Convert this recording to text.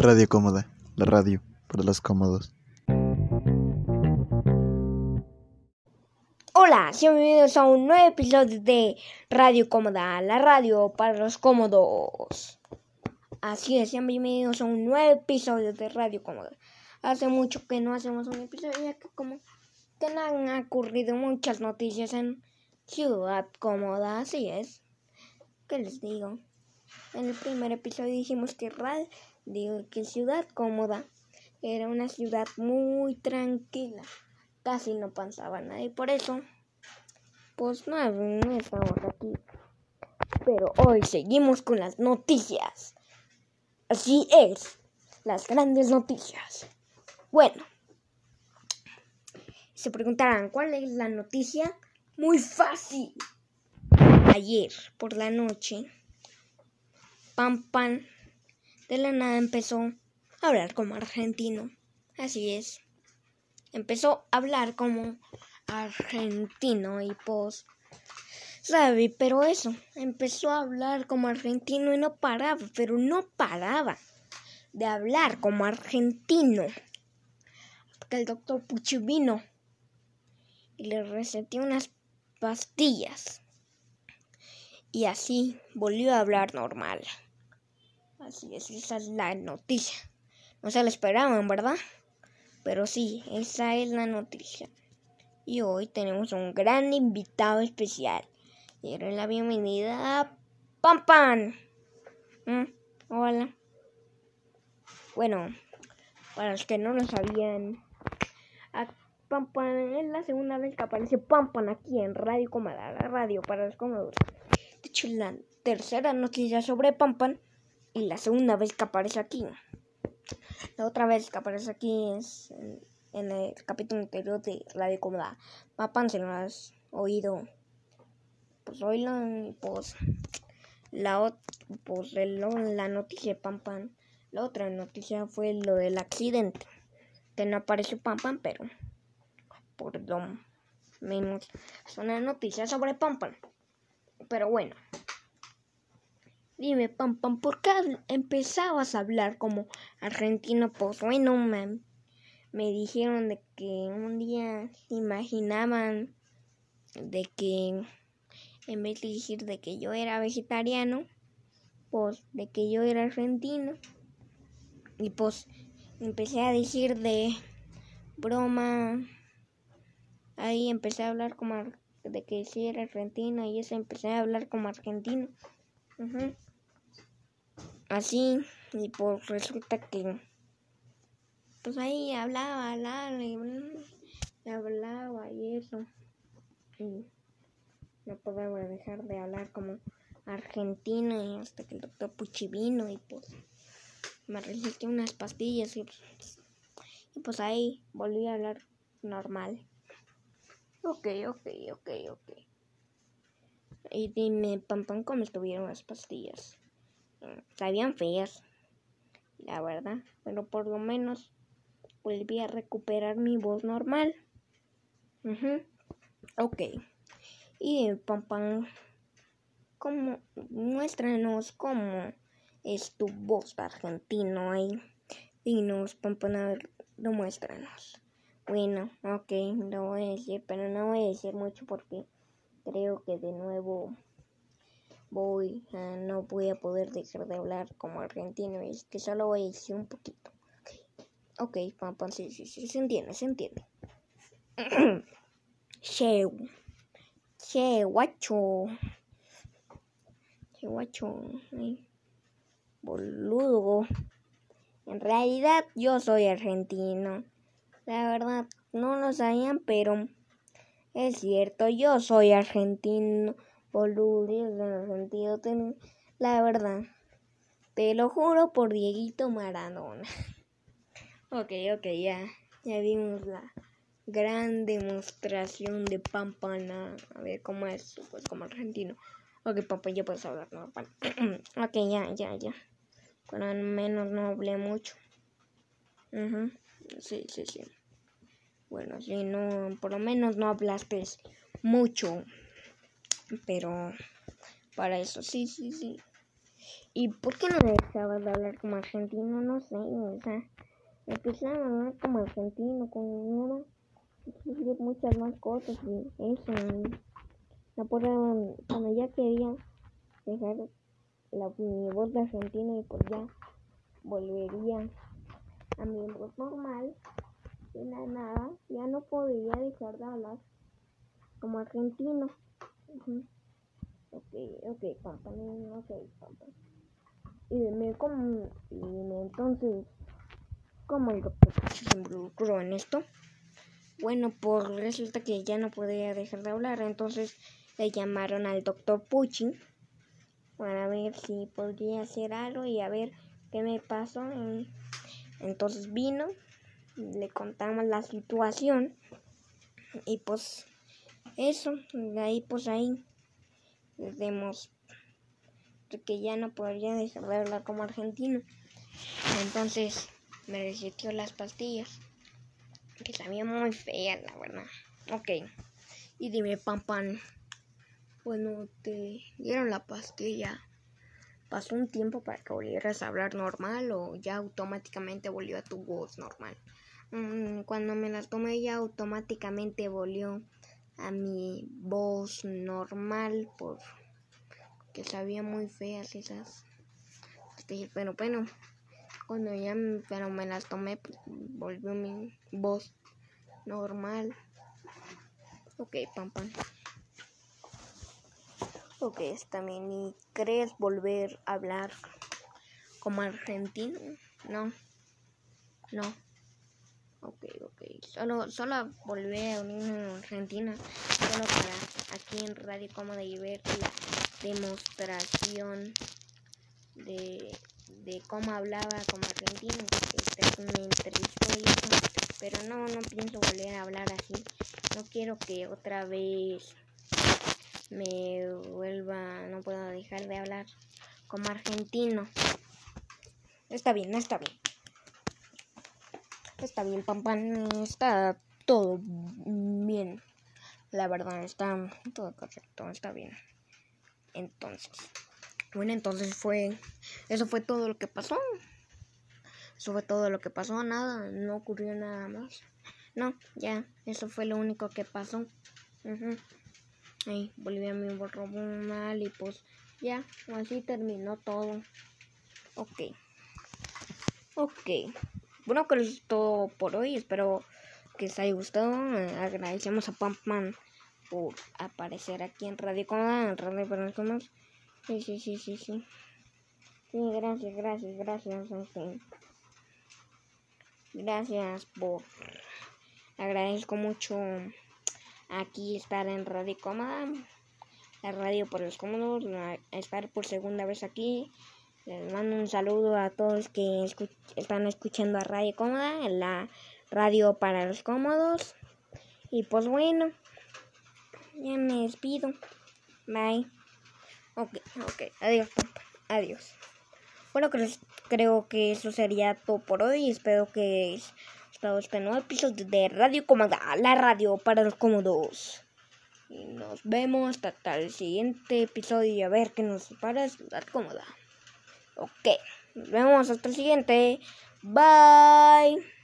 Radio Cómoda, la radio para los cómodos. Hola, bienvenidos a un nuevo episodio de Radio Cómoda, la radio para los cómodos. Así es, bienvenidos a un nuevo episodio de Radio Cómoda. Hace mucho que no hacemos un episodio, ya que como que han ocurrido muchas noticias en Ciudad Cómoda, así es. ¿Qué les digo? En el primer episodio dijimos que Radio Digo que Ciudad Cómoda era una ciudad muy tranquila. Casi no pasaba nada y por eso, pues no, no estamos aquí. Pero hoy seguimos con las noticias. Así es, las grandes noticias. Bueno, se preguntarán, ¿cuál es la noticia? Muy fácil. Ayer por la noche, Pam Pam de la nada empezó a hablar como argentino. Así es. Empezó a hablar como argentino y pues... ¿Sabe? Pero eso, empezó a hablar como argentino y no paraba, pero no paraba de hablar como argentino. Porque el doctor Puchi vino y le recetó unas pastillas. Y así volvió a hablar normal. Así es, esa es la noticia. No se la esperaban, ¿verdad? Pero sí, esa es la noticia. Y hoy tenemos un gran invitado especial. Y la bienvenida a Pam Pam. ¿Mm? Hola. Bueno, para los que no lo sabían, a es la segunda vez que aparece Pam Pam aquí en Radio Comada, la radio para los cómodos. De hecho, la tercera noticia sobre Pam Pam y la segunda vez que aparece aquí. La otra vez que aparece aquí es en, el capítulo anterior de Radio Cómoda. Papan, se lo has oído. Pues oílo pues la, pues, la noticia de Pam Pam. La otra noticia fue lo del accidente. Que no apareció Pam Pam, pero por lo menos es una noticia sobre Pam Pam. Pero bueno. Dime, Pam Pam, ¿por qué empezabas a hablar como argentino? Pues bueno, me, me dijeron de que un día se imaginaban de que en vez de decir de que yo era vegetariano, pues de que yo era argentino. Y pues empecé a decir de broma. Ahí empecé a hablar como de que sí era argentino y eso empecé a hablar como argentino así y pues resulta que pues ahí hablaba, hablaba y, hablaba y eso y no podía dejar de hablar como argentino y hasta que el doctor Puchi vino y pues me recetó unas pastillas y, y pues ahí volví a hablar normal. Ok, ok, ok, ok. Y dime, Pam Pam, ¿cómo estuvieron las pastillas? Sabían feas, la verdad, pero por lo menos volví a recuperar mi voz normal. Ok. Y pam pam, como muéstranos cómo es tu voz argentino ahí. Y nos pam pam, a ver, demuéstranos. Bueno, ok, lo voy a decir, pero no voy a decir mucho porque creo que de nuevo voy a, no voy a poder dejar de hablar como argentino es que solo voy a decir un poquito. Ok pam sí sí sí se entiende se entiende. Che che guacho. Che guacho boludo. En realidad yo soy argentino. La verdad no lo sabían pero es cierto yo soy argentino boludos en el sentido la verdad. Te lo juro por Dieguito Maradona. ok, ok, ya. Ya vimos la gran demostración de Pampana. A ver cómo es, pues como argentino. Ok, papá, ya puedes hablar normal. ok, ya, ya, ya. Pero al menos no hablé mucho. Sí, sí, sí. Bueno, si no, por lo menos no hablaste mucho. Pero para eso, sí, sí, sí. ¿Y por qué no dejabas de hablar como argentino? No sé, o sea, empezaba a hablar como argentino, con una, muchas más cosas y eso. No podía, cuando ya quería dejar la, mi voz de argentino y pues ya volvería a mi voz normal, sin nada, ya no podría dejar de hablar como argentino. Ok, ok, papá, ok. Y me como, y me, entonces, ¿cómo el doctor se involucró en esto? Bueno, pues resulta que ya no podía dejar de hablar, entonces le llamaron al doctor Pucci para ver si podría hacer algo y a ver qué me pasó. Entonces vino, le contamos la situación y pues eso, de ahí pues ahí vemos que ya no podría dejar de hablar como argentino. Entonces me recetió las pastillas, que sabía muy feas, la verdad. Ok, y dime, Pam Pam, bueno, te dieron la pastilla. ¿Pasó un tiempo para que volvieras a hablar normal o ya automáticamente volvió a tu voz normal? Mm, cuando me las tomé ya automáticamente volvió a mi voz normal por que sabía muy feas esas pero bueno cuando ya pero me las tomé pues, volvió mi voz normal. Ok pam pam. Ok bien y crees volver a hablar como argentino no no. Ok. Solo, solo volví a unirme a Argentina. Solo para aquí en Radio Cómoda y ver la demostración de, de cómo hablaba como argentino. Este me entrevistó y eso. Pero no, no pienso volver a hablar así. No quiero que otra vez me vuelva, no puedo dejar de hablar como argentino. Está bien, está bien. Está bien, Pam Está todo bien. La verdad, está todo correcto. Está bien. Entonces. Bueno, entonces fue. Eso fue todo lo que pasó. Eso fue todo lo que pasó. Nada. No ocurrió nada más. No, ya. Eso fue lo único que pasó. Ahí, Bolivia me borró mal y pues ya. Así terminó todo. Ok. Ok. Bueno, que es todo por hoy. Espero que les haya gustado. agradecemos a Pampman por aparecer aquí en Radio Cómoda, en Radio los Sí, sí, sí, sí, sí. Sí, gracias, gracias, gracias. Gracias por. Agradezco mucho aquí estar en Radio Cómoda. La radio por los cómodos. Estar por segunda vez aquí. Les mando un saludo a todos que están escuchando a Radio Cómoda, la radio para los cómodos. Y pues bueno, ya me despido. Bye. Ok, ok. Adiós, papá. Adiós. Bueno, creo que eso sería todo por hoy. Espero que estado este nuevo episodio de Radio Cómoda, la radio para los cómodos. Y nos vemos hasta el siguiente episodio y a ver qué nos para Ciudad Cómoda. Ok, nos vemos hasta el siguiente. Bye.